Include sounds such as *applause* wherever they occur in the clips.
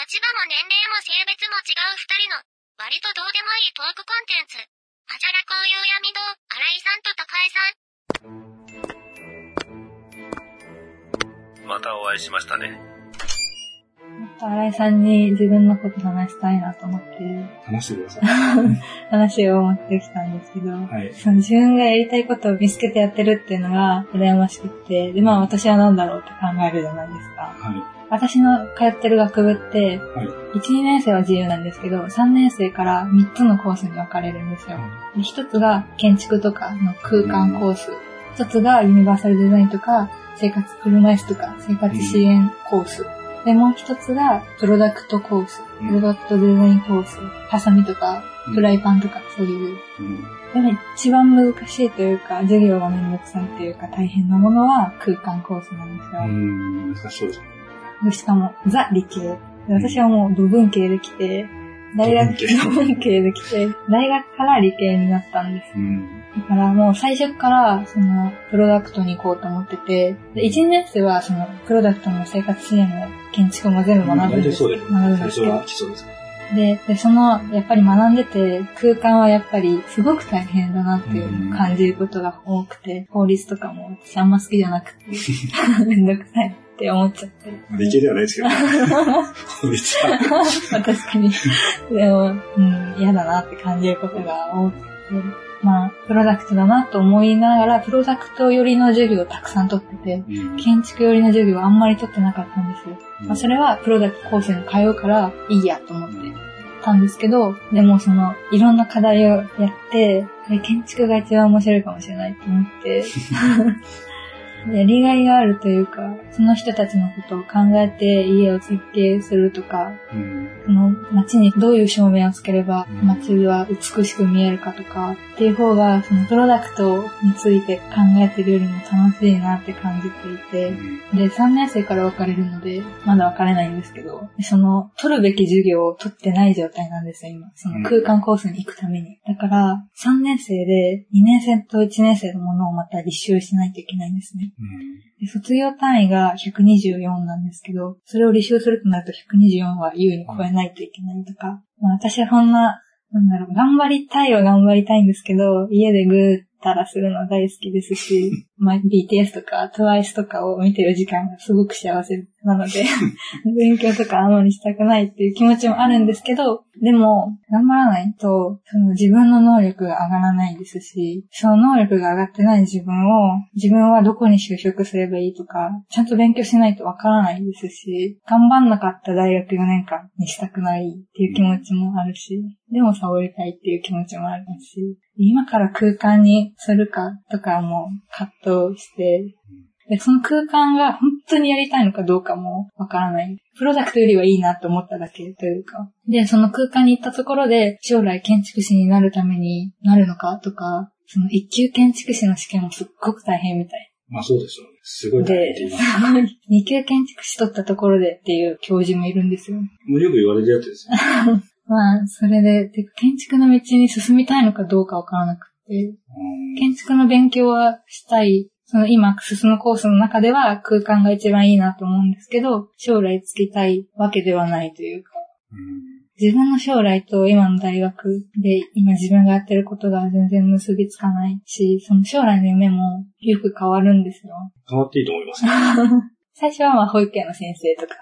立場も年齢も性別も違う二人の、割とどうでもいいトークコンテンツ。あじゃらこういう闇堂、新井さんと高井さん。またお会いしましたね。新井さんに自分のこと話したいなと思って。話してください。*laughs* 話を持ってきたんですけど、はい、その自分がやりたいことを見つけてやってるっていうのが羨ましくって、で、まあ私は何だろうって考えるじゃないですか。はい、私の通ってる学部って、はい、1、2年生は自由なんですけど、3年生から3つのコースに分かれるんですよ。で1つが建築とかの空間コース、1つがユニバーサルデザインとか、生活車椅子とか生活支援コース。で、もう一つが、プロダクトコース。プロダクトデザインコース。ハサミとか、フライパンとか、そういう。でも一番難しいというか、授業がめんどくさいというか、大変なものは空間コースなんですよ。うん、難しそうですね。しかも、ザ理系。私はもう土文系で来て、大学、土文系で来て、大学から理系になったんです。うん。だからもう最初から、その、プロダクトに行こうと思ってて、で、1年生はその、プロダクトの生活支援も建築も全部学ぶんです。うん、学ぶんですで、で、その、やっぱり学んでて、空間はやっぱりすごく大変だなっていう感じることが多くて、法律とかも私あんま好きじゃなくて、*laughs* めんどくさいって思っちゃって。理系ではないですけど、ね、法律確かに。*laughs* でも、うん、嫌だなって感じることが多くて、まあ、プロダクトだなと思いながら、プロダクト寄りの授業をたくさん取ってて、うん、建築寄りの授業はあんまり取ってなかったんですよ。うん、まあ、それはプロダクトコースに通うからいいやと思ってたんですけど、でもその、いろんな課題をやって、建築が一番面白いかもしれないと思って、*laughs* やりがいがあるというか、その人たちのことを考えて家を設計するとか、うん、その街にどういう照明をつければ街は美しく見えるかとか、っていう方が、そのプロダクトについて考えてるよりも楽しいなって感じていて、で、3年生から分かれるので、まだ分かれないんですけど、その、取るべき授業を取ってない状態なんですよ、今。その空間コースに行くために。だから、3年生で2年生と1年生のものをまた履修しないといけないんですね。で卒業単位が124なんですけど、それを履修するとなると124は優に超えないといけないとか、まあ私はそんな、なんだろう、頑張りたいは頑張りたいんですけど、家でぐーったらするの大好きですし、*laughs* まあ、BTS とか TWICE とかを見てる時間がすごく幸せなので *laughs* 勉強とかあんまりしたくないっていう気持ちもあるんですけど、でも、頑張らないと、その自分の能力が上がらないですし、その能力が上がってない自分を、自分はどこに就職すればいいとか、ちゃんと勉強しないとわからないですし、頑張んなかった大学4年間にしたくないっていう気持ちもあるし、でもサボりたいっていう気持ちもあるし、今から空間にするかとかも葛藤して、で、その空間が本当にやりたいのかどうかもわからない。プロダクトよりはいいなって思っただけというか。で、その空間に行ったところで将来建築士になるためになるのかとか、その一級建築士の試験もすっごく大変みたい。まあそうですよね。すごい大変で、*laughs* 二級建築士取ったところでっていう教授もいるんですよ。もうよく言われるやつですよ、ね。*laughs* まあ、それで、で建築の道に進みたいのかどうかわからなくて、建築の勉強はしたい。その今進むコースの中では空間が一番いいなと思うんですけど、将来つきたいわけではないというか、自分の将来と今の大学で今自分がやってることが全然結びつかないし、その将来の夢もよく変わるんですよ。変わっていいと思います、*laughs* 最初はまあ保育園の先生とか。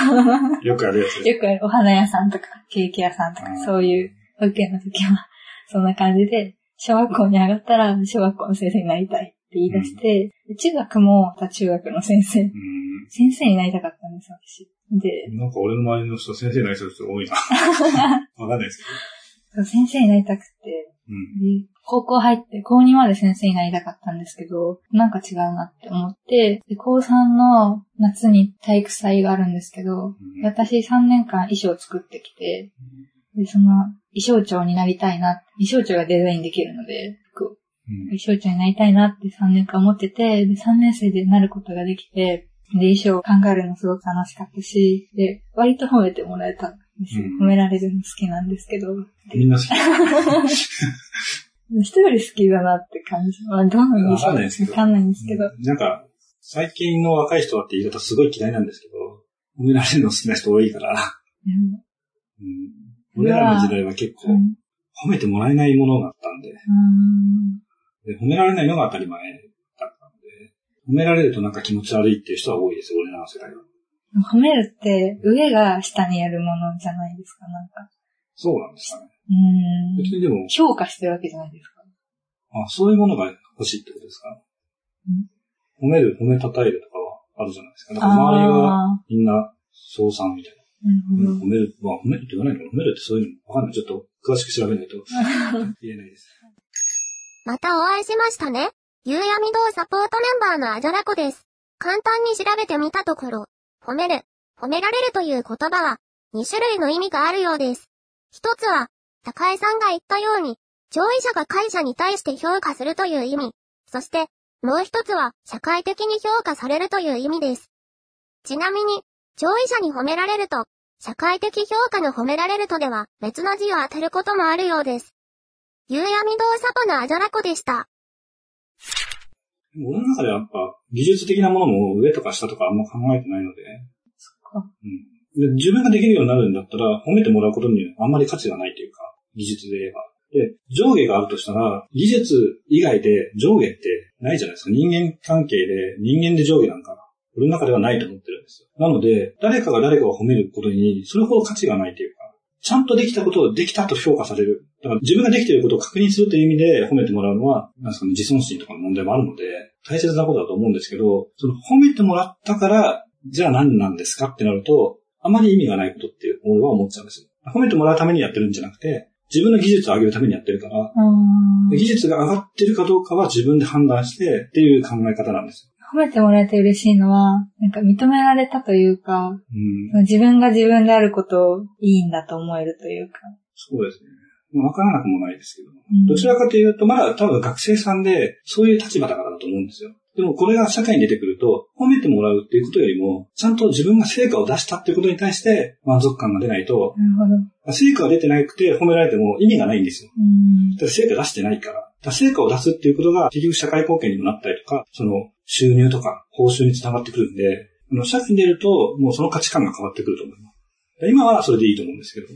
*laughs* よくあるやつよくあるお花屋さんとか、ケーキ屋さんとか、そういう保育園の時は、そんな感じで、小学校に上がったら小学校の先生になりたいって言い出して、うん、中学も中学の先生、うん、先生になりたかったんです、私。で、なんか俺の周りの人先生になりたい人多いな。*laughs* わかんないですけど。先生になりたくて、うん、高校入って高2まで先生になりたかったんですけど、なんか違うなって思って、で高3の夏に体育祭があるんですけど、うん、私3年間衣装を作ってきて、で、その衣装長になりたいな、衣装長がデザインできるので、服を。衣装長になりたいなって3年間思ってて、で、3年生でなることができて、で、衣装を考えるのすごく楽しかったし、で、割と褒めてもらえた。んですよ。うん、褒められるの好きなんですけど。みんな好き。一 *laughs* 人好きだなって感じ。まあ、どうなんでしょうわかんないですけど。わかんないんですけど。なんか、最近の若い人はって言い方すごい嫌いなんですけど、褒められるの好きな人多いから、もうん。俺らの時代は結構うん褒めてもらえないものがあったんで、うんで褒められないのが当たり前だったんで、褒められるとなんか気持ち悪いっていう人は多いです、俺らの世代は。褒めるって上が下にやるものじゃないですか、なんか。そうなんですかね。うん別にでも、評価してるわけじゃないですか。あ、そういうものが欲しいってことですか？褒める、褒めたたえるとかはあるじゃないですか。だから周りはあみんな称賛みたいな。ーなるほど。褒める、まあ褒めるって言わないの褒めるってそういうのわかんない。ちょっと詳しく調べないと *laughs* 言えないです。またお会いしましたね。夕闇堂サポートメンバーのあじゃらこです。簡単に調べてみたところ、褒める、褒められるという言葉は、2種類の意味があるようです。一つは、高江さんが言ったように、上位者が会社に対して評価するという意味。そして、もう一つは、社会的に評価されるという意味です。ちなみに、上位者に褒められると、社会的評価の褒められるとでは別の字を当てることもあるようです。夕闇堂サポのあじゃらこでした。俺の中ではやっぱ技術的なものも上とか下とかあんま考えてないので、かうん、で自分ができるようになるんだったら褒めてもらうことにあんまり価値がないというか、技術で言えば。で、上下があるとしたら、技術以外で上下ってないじゃないですか。人間関係で、人間で上下なんか、俺の中ではないと思ってるんですよ。なので、誰かが誰かを褒めることに、それほど価値がないというか、ちゃんとできたことをできたと評価される。だから自分ができていることを確認するという意味で褒めてもらうのは、なんですかね、自尊心とかの問題もあるので、大切なことだと思うんですけど、その褒めてもらったから、じゃあ何なんですかってなると、あまり意味がないことって俺は思っちゃうんですよ。褒めてもらうためにやってるんじゃなくて、自分の技術を上げるためにやってるから、うん技術が上がってるかどうかは自分で判断してっていう考え方なんです褒めてもらえて嬉しいのは、なんか認められたというか、よ。うん。自分が自分であることをいいんだと思えるというか。そうですね。わからなくもないですけど。うんどちらかというと、まだ多分学生さんで、そういう立場だからだと思うんですよ。でもこれが社会に出てくると、褒めてもらうっていうことよりも、ちゃんと自分が成果を出したっていうことに対して満足感が出ないと、なるほど。成果が出てなくて褒められても意味がないんですよ。うんだ成果出してないから。だから成果を出すっていうことが結局社会貢献にもなったりとか、その収入とか報酬につながってくるんで、あの社会に出るともうその価値観が変わってくると思います。今はそれでいいと思うんですけど、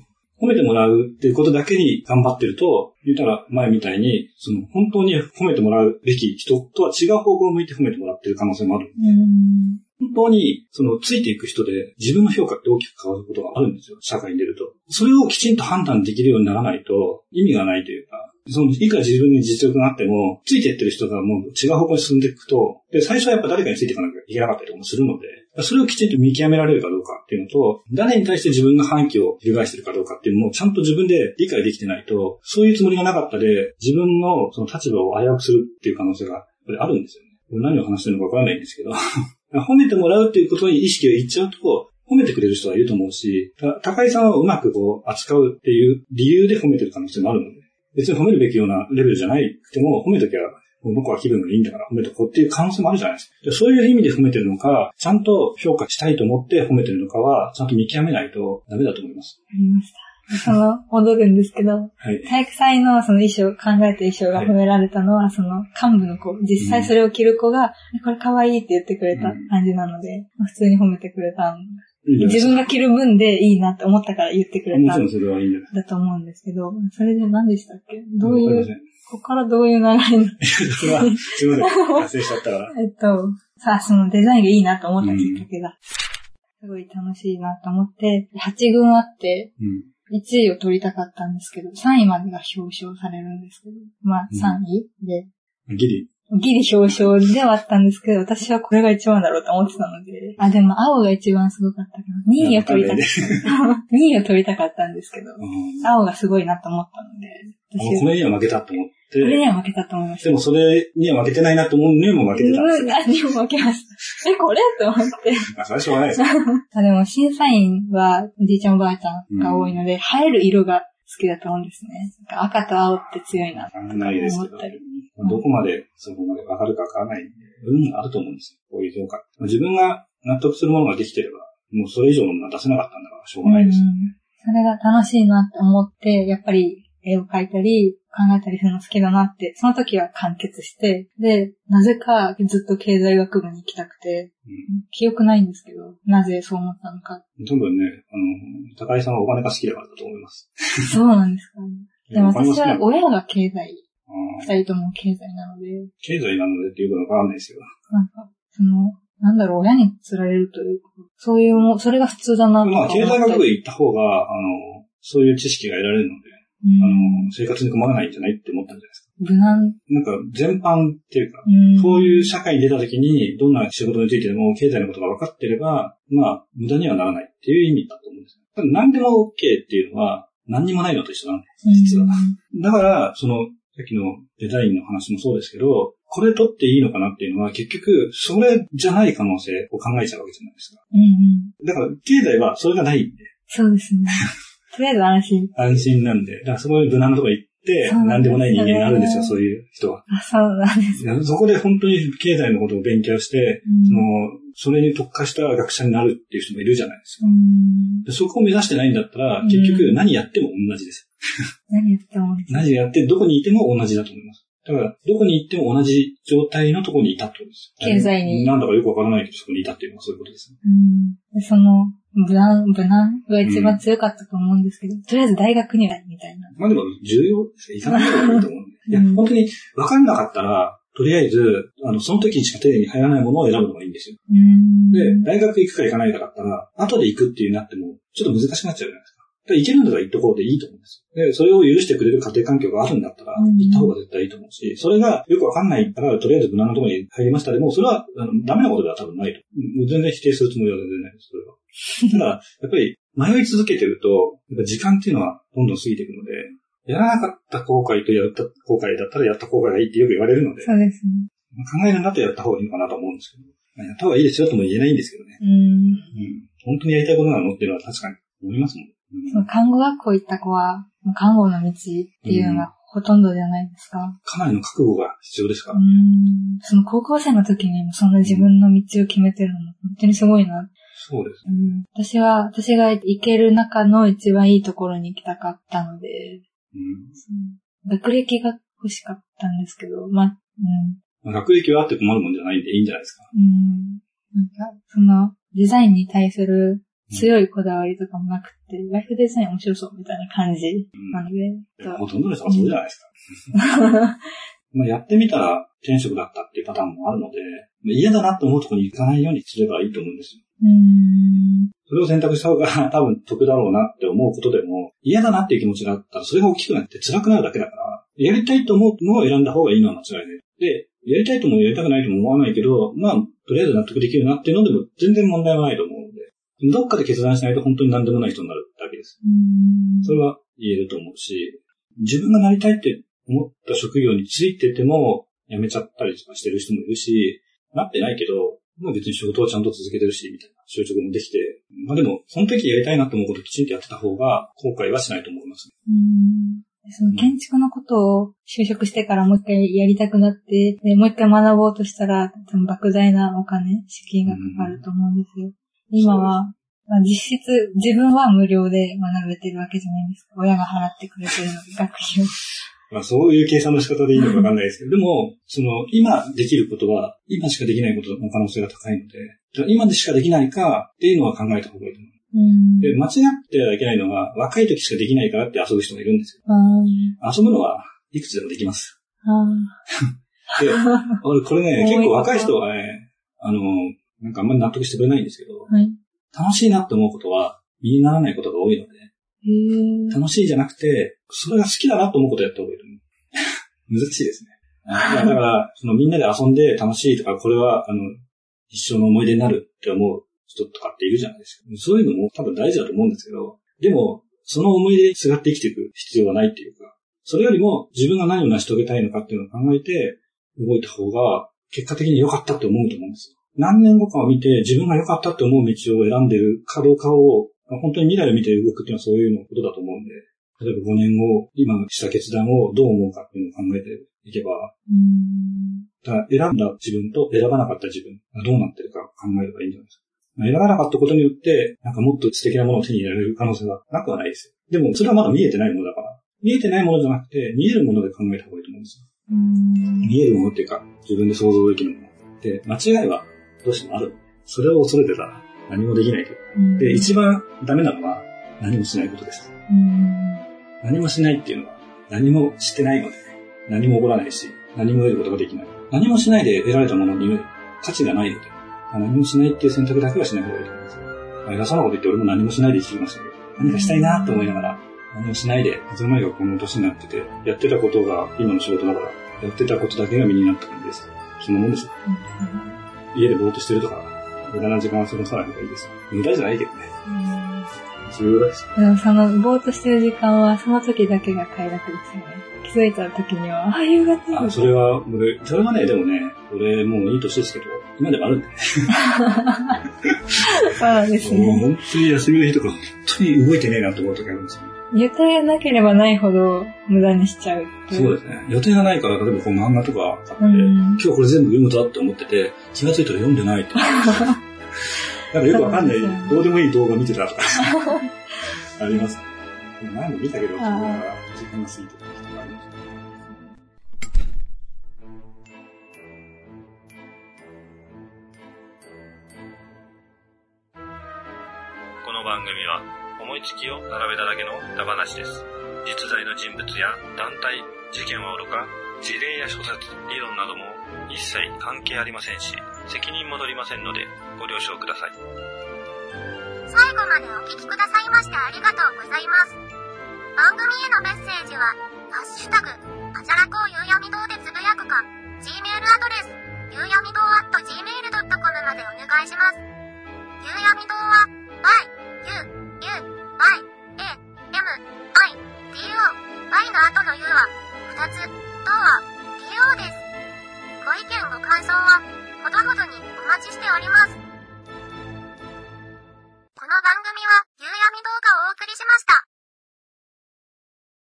褒めてもらうっていうことだけに頑張ってると、言ったら前みたいに、その本当に褒めてもらうべき人とは違う方向を向いて褒めてもらってる可能性もある。うん本当に、その、ついていく人で、自分の評価って大きく変わることがあるんですよ。社会に出ると。それをきちんと判断できるようにならないと、意味がないというか、その、いくら自分に実力があっても、ついていってる人がもう違う方向に進んでいくと、で、最初はやっぱ誰かについていかなきゃいけなかったりもするので、それをきちんと見極められるかどうかっていうのと、誰に対して自分が反旗を翻してるかどうかっていうのも、ちゃんと自分で理解できてないと、そういうつもりがなかったで、自分のその立場を危うくするっていう可能性が、やっぱりあるんですよね。これ何を話してるのかわからないんですけど。*laughs* 褒めてもらうっていうことに意識がいっちゃうと、褒めてくれる人はいると思うし、高井さんをうまくこう扱うっていう理由で褒めてる可能性もあるので、別に褒めるべきようなレベルじゃないくても、褒めときは、僕は気分がいいんだから褒めとこうっていう可能性もあるじゃないですか。でそういう意味で褒めてるのか、ちゃんと評価したいと思って褒めてるのかは、ちゃんと見極めないとダメだと思います。ありました。その、戻るんですけど、はい。体育祭のその衣装、考えた衣装が褒められたのは、その幹部の子、実際それを着る子が、これ可愛いって言ってくれた感じなので、まあ普通に褒めてくれたん自分が着る分でいいなって思ったから言ってくれた。んもちろんそれはいいんじゃない？だと思うんですけど、それで何でしたっけ？どういう、ここからどういう流れにそれは、すいません。発生しちゃったから。えっと、さあ、そのデザインがいいなと思ったきっかけが、すごい楽しいなと思って、8軍あって、うん。1位を取りたかったんですけど、3位までが表彰されるんですけど、まあうん。3位で、ギリ。ギリ表彰ではあったんですけど、私はこれが一番だろうと思ってたので、あ、でも青が一番すごかったから、2位を取りたかった。2 *laughs* 位を取りたかったんですけど、うん青がすごいなと思ったので、もうこれには負けたと思っこれて、には負けたと思いました。でもそれには負けてないなと思うのにも負けてたんです。何にも負けました。え、これ？と思って。ま *laughs* あ、それはしょうがないです。*laughs* あでも審査員はおじいちゃんおばあちゃんが多いので、映える色が好きだと思うんですね。赤と青って強いなってわかんないですけど思ったり。、どこまでそこまでわかるかわからないんで、運があると思うんですよ。こういう評価。自分が納得するものができてれば、もうそれ以上のものは出せなかったんだから、しょうがないです。うんそれが楽しいなって思って、やっぱり絵を描いたり、考えたりするの好きだなって、その時は完結して、で、なぜかずっと経済学部に行きたくて、うん記憶ないんですけど、なぜそう思ったのか。多分ね、あの、高井さんはお金が好きだからだと思います。そうなんですかね。*laughs* でも私は親が経済、うん二人とも経済なので、経済なのでっていうことはわかんないですよ。なんか、その、なんだろう、親に釣られるというか、そういうも、それが普通だなとかまあ、経済学部り行った方が、あの、そういう知識が得られるので、あうんの、生活に困らないんじゃないって思ったんじゃないですか。無難。なんか、全般っていうか、うういう社会に出た時に、どんな仕事についてでも経済のことが分かってれば、まあ、無駄にはならないっていう意味だと思うんですよ。何でも OK っていうのは、何にもないのと一緒なんで、実は。だから、その、さっきのデザインの話もそうですけど、これ取っていいのかなっていうのは、結局、それじゃない可能性を考えちゃうわけじゃないですか。うんうん。だから、経済はそれがないんで、そうですね。*laughs* とりあえず安心。安心なんで、だからそこで無難なとこ行何でもない人間になるんですよ、ねそういう人は。あ、そうなんです。そこで本当に経済のことを勉強して、うんその、それに特化した学者になるっていう人もいるじゃないですか。うん。でそこを目指してないんだったら、うん結局何やっても同じです。*laughs* 何やっても。何やって、どこにいても同じだと思います。だから、どこに行っても同じ状態のところにいたってことです。経済になんだかよくわからないけど、そこにいたっていうのはそういうことです。うん。でその、無難、無難が一番強かったと思うんですけど、とりあえず大学には、みたいな。まあでも、重要ですよ。行かない方がいいと思うんで。*laughs* いやうん、本当にわかんなかったら、とりあえず、あの、その時にしか手に入らないものを選ぶのがいいんですよ。うん。で、大学行くか行かないかだったら、後で行くっていうなっても、ちょっと難しくなっちゃうじゃないですか。だから行けるんだったら行っとこうでいいと思うんですよ。で、それを許してくれる家庭環境があるんだったら、うん行った方が絶対いいと思うし、それがよくわかんないから、とりあえず無難なところに入りましたでも、それは、あの、ダメなことでは多分ないと。もう全然否定するつもりは全然ないです、それは。た *laughs* だ、やっぱり、迷い続けてると、やっぱ時間っていうのはどんどん過ぎていくので、やらなかった後悔とやった後悔だったらやった後悔がいいってよく言われるので、そうですね。考えるんだったらやった方がいいのかなと思うんですけど、まあやった方がいいですよとも言えないんですけどね。うん。うん。本当にやりたいことなのっていうのは確かに思いますもん。うんその看護学校行った子は、看護の道っていうのがほとんどじゃないですか。かなりの覚悟が必要ですか？その高校生の時にもそんな自分の道を決めてるのも本当にすごいな。そうです。うん。私は、私が行ける中の一番いいところに行きたかったので、うん。学歴が欲しかったんですけど、まあ、うん。まあ学歴はあって困るもんじゃないんでいいんじゃないですか？うん。なんか、その、デザインに対する強いこだわりとかもなくて、ライフデザイン面白そうみたいな感じうんなので、とほとんどの人がそうじゃないですか。*laughs* まあやってみたら転職だったっていうパターンもあるので、嫌だなと思うところに行かないようにすればいいと思うんですよ。うん。それを選択した方が *laughs* 多分得だろうなって思うことでも、嫌だなっていう気持ちがあったらそれが大きくなって辛くなるだけだから、やりたいと思うのを選んだ方がいいのは間違いない。で、やりたいともやりたくないとも思わないけど、まあ、とりあえず納得できるなっていうのでも全然問題はないと思うどっかで決断しないと本当に何でもない人になるだけです。うんそれは言えると思うし、自分がなりたいって思った職業についてても辞めちゃったりとかしてる人もいるし、なってないけど、まあ別に仕事はちゃんと続けてるし、みたいな就職もできて、まあでも、その時やりたいなと思うことをきちんとやってた方が後悔はしないと思います。うんその建築のことを就職してからもう一回やりたくなって、でもう一回学ぼうとしたら、多分莫大なお金、資金がかかると思うんですよ。今は、まあ、実質、自分は無料で学べてるわけじゃないですか。親が払ってくれてる学費を。まあそういう計算の仕方でいいのかわかんないですけど、でも、その、今できることは、今しかできないことの可能性が高いので、今でしかできないかっていうのは考えた方がいいと思う。うんで、間違ってはいけないのは、若い時しかできないからって遊ぶ人もいるんですよ。あ遊ぶのはいくつでもできます。あで、*laughs* 俺これね、結構若い人はね、あの、なんかあんまり納得してくれないんですけど、はい。楽しいなって思うことは、身にならないことが多いので。楽しいじゃなくて、それが好きだなと思うことをやった方がいいと思う。*laughs* 難しいですね。あだから、そのみんなで遊んで楽しいとか、これは、あの、一生の思い出になるって思う人とかっているじゃないですか。そういうのも多分大事だと思うんですけど、でも、その思い出にすがって生きていく必要はないっていうか、それよりも自分が何を成し遂げたいのかっていうのを考えて動いた方が、結果的に良かったって思うと思うんですよ。何年後かを見て自分が良かったって思う道を選んでるかどうかを、本当に未来を見て動くっていうのはそういうのことだと思うんで、例えば5年後、今した決断をどう思うかっていうのを考えていけば、うん。だ選んだ自分と選ばなかった自分がどうなってるか考えればいいんじゃないですか。選ばなかったことによって、なんかもっと素敵なものを手に入れられる可能性がなくはないですよ。でも、それはまだ見えてないものだから。見えてないものじゃなくて、見えるもので考えた方がいいと思うんですよ。うん。見えるものっていうか、自分で想像できるもの。で、間違いはどうしてもある。それを恐れてたら何もできないと。で、一番ダメなのは、何もしないことです。うん。何もしないっていうのは、何もしてないので、何も起こらないし、何も得ることができない。何もしないで得られたものに価値がないので、何もしないっていう選択だけはしない方がいいと思います。まあ偉そうなこと言って俺も何もしないで生きてきましたけど、何かしたいなと思いながら、何もしないで、いつの間にかこの年になってて、やってたことが今の仕事だから、やってたことだけが身になった感じです。そんなもんですよ。家でぼーっとしてるとか、無駄な時間は過ごさない方がいいです。無駄じゃないけどね。重要です。でもその、ぼーっとしてる時間は、その時だけが快楽ですよね。気づいた時には、あ、夕方あ、それは、俺、それはね、でもね、俺もういい年ですけど、今でもあるんでね。*laughs* そうですもうね。本当に休みの日とか、本当に動いてねえなと思う時あるんですよ。予定がなければないほど無駄にしちゃうっていそうですね。予定がないから、例えばこう漫画とか買って、うん今日これ全部読むぞって思ってて、気がついたら読んでないと。*laughs* なんかよくわかんないどうでもいい動画見てたとか、*laughs* あります。何度見たけど、時間が過ぎて思いつきを並べただけの歌話です。実在の人物や団体、事件はおろか、事例や諸説、理論なども一切関係ありませんし、責任も取りませんのでご了承ください。最後までお聞きくださいましてありがとうございます。番組へのメッセージは、ハッシュタグ、あじゃらこうゆうやみ堂でつぶやくか、Gmail アドレス、ゆうやみ堂 at gmail.com までお願いします。ゆうやみ堂は、y, u, u, I, A, M, I, D, O, I の後の U は、2つ、とは、DO です。ご意見ご感想は、ほどほどにお待ちしております。この番組は、夕闇動画をお送りしました。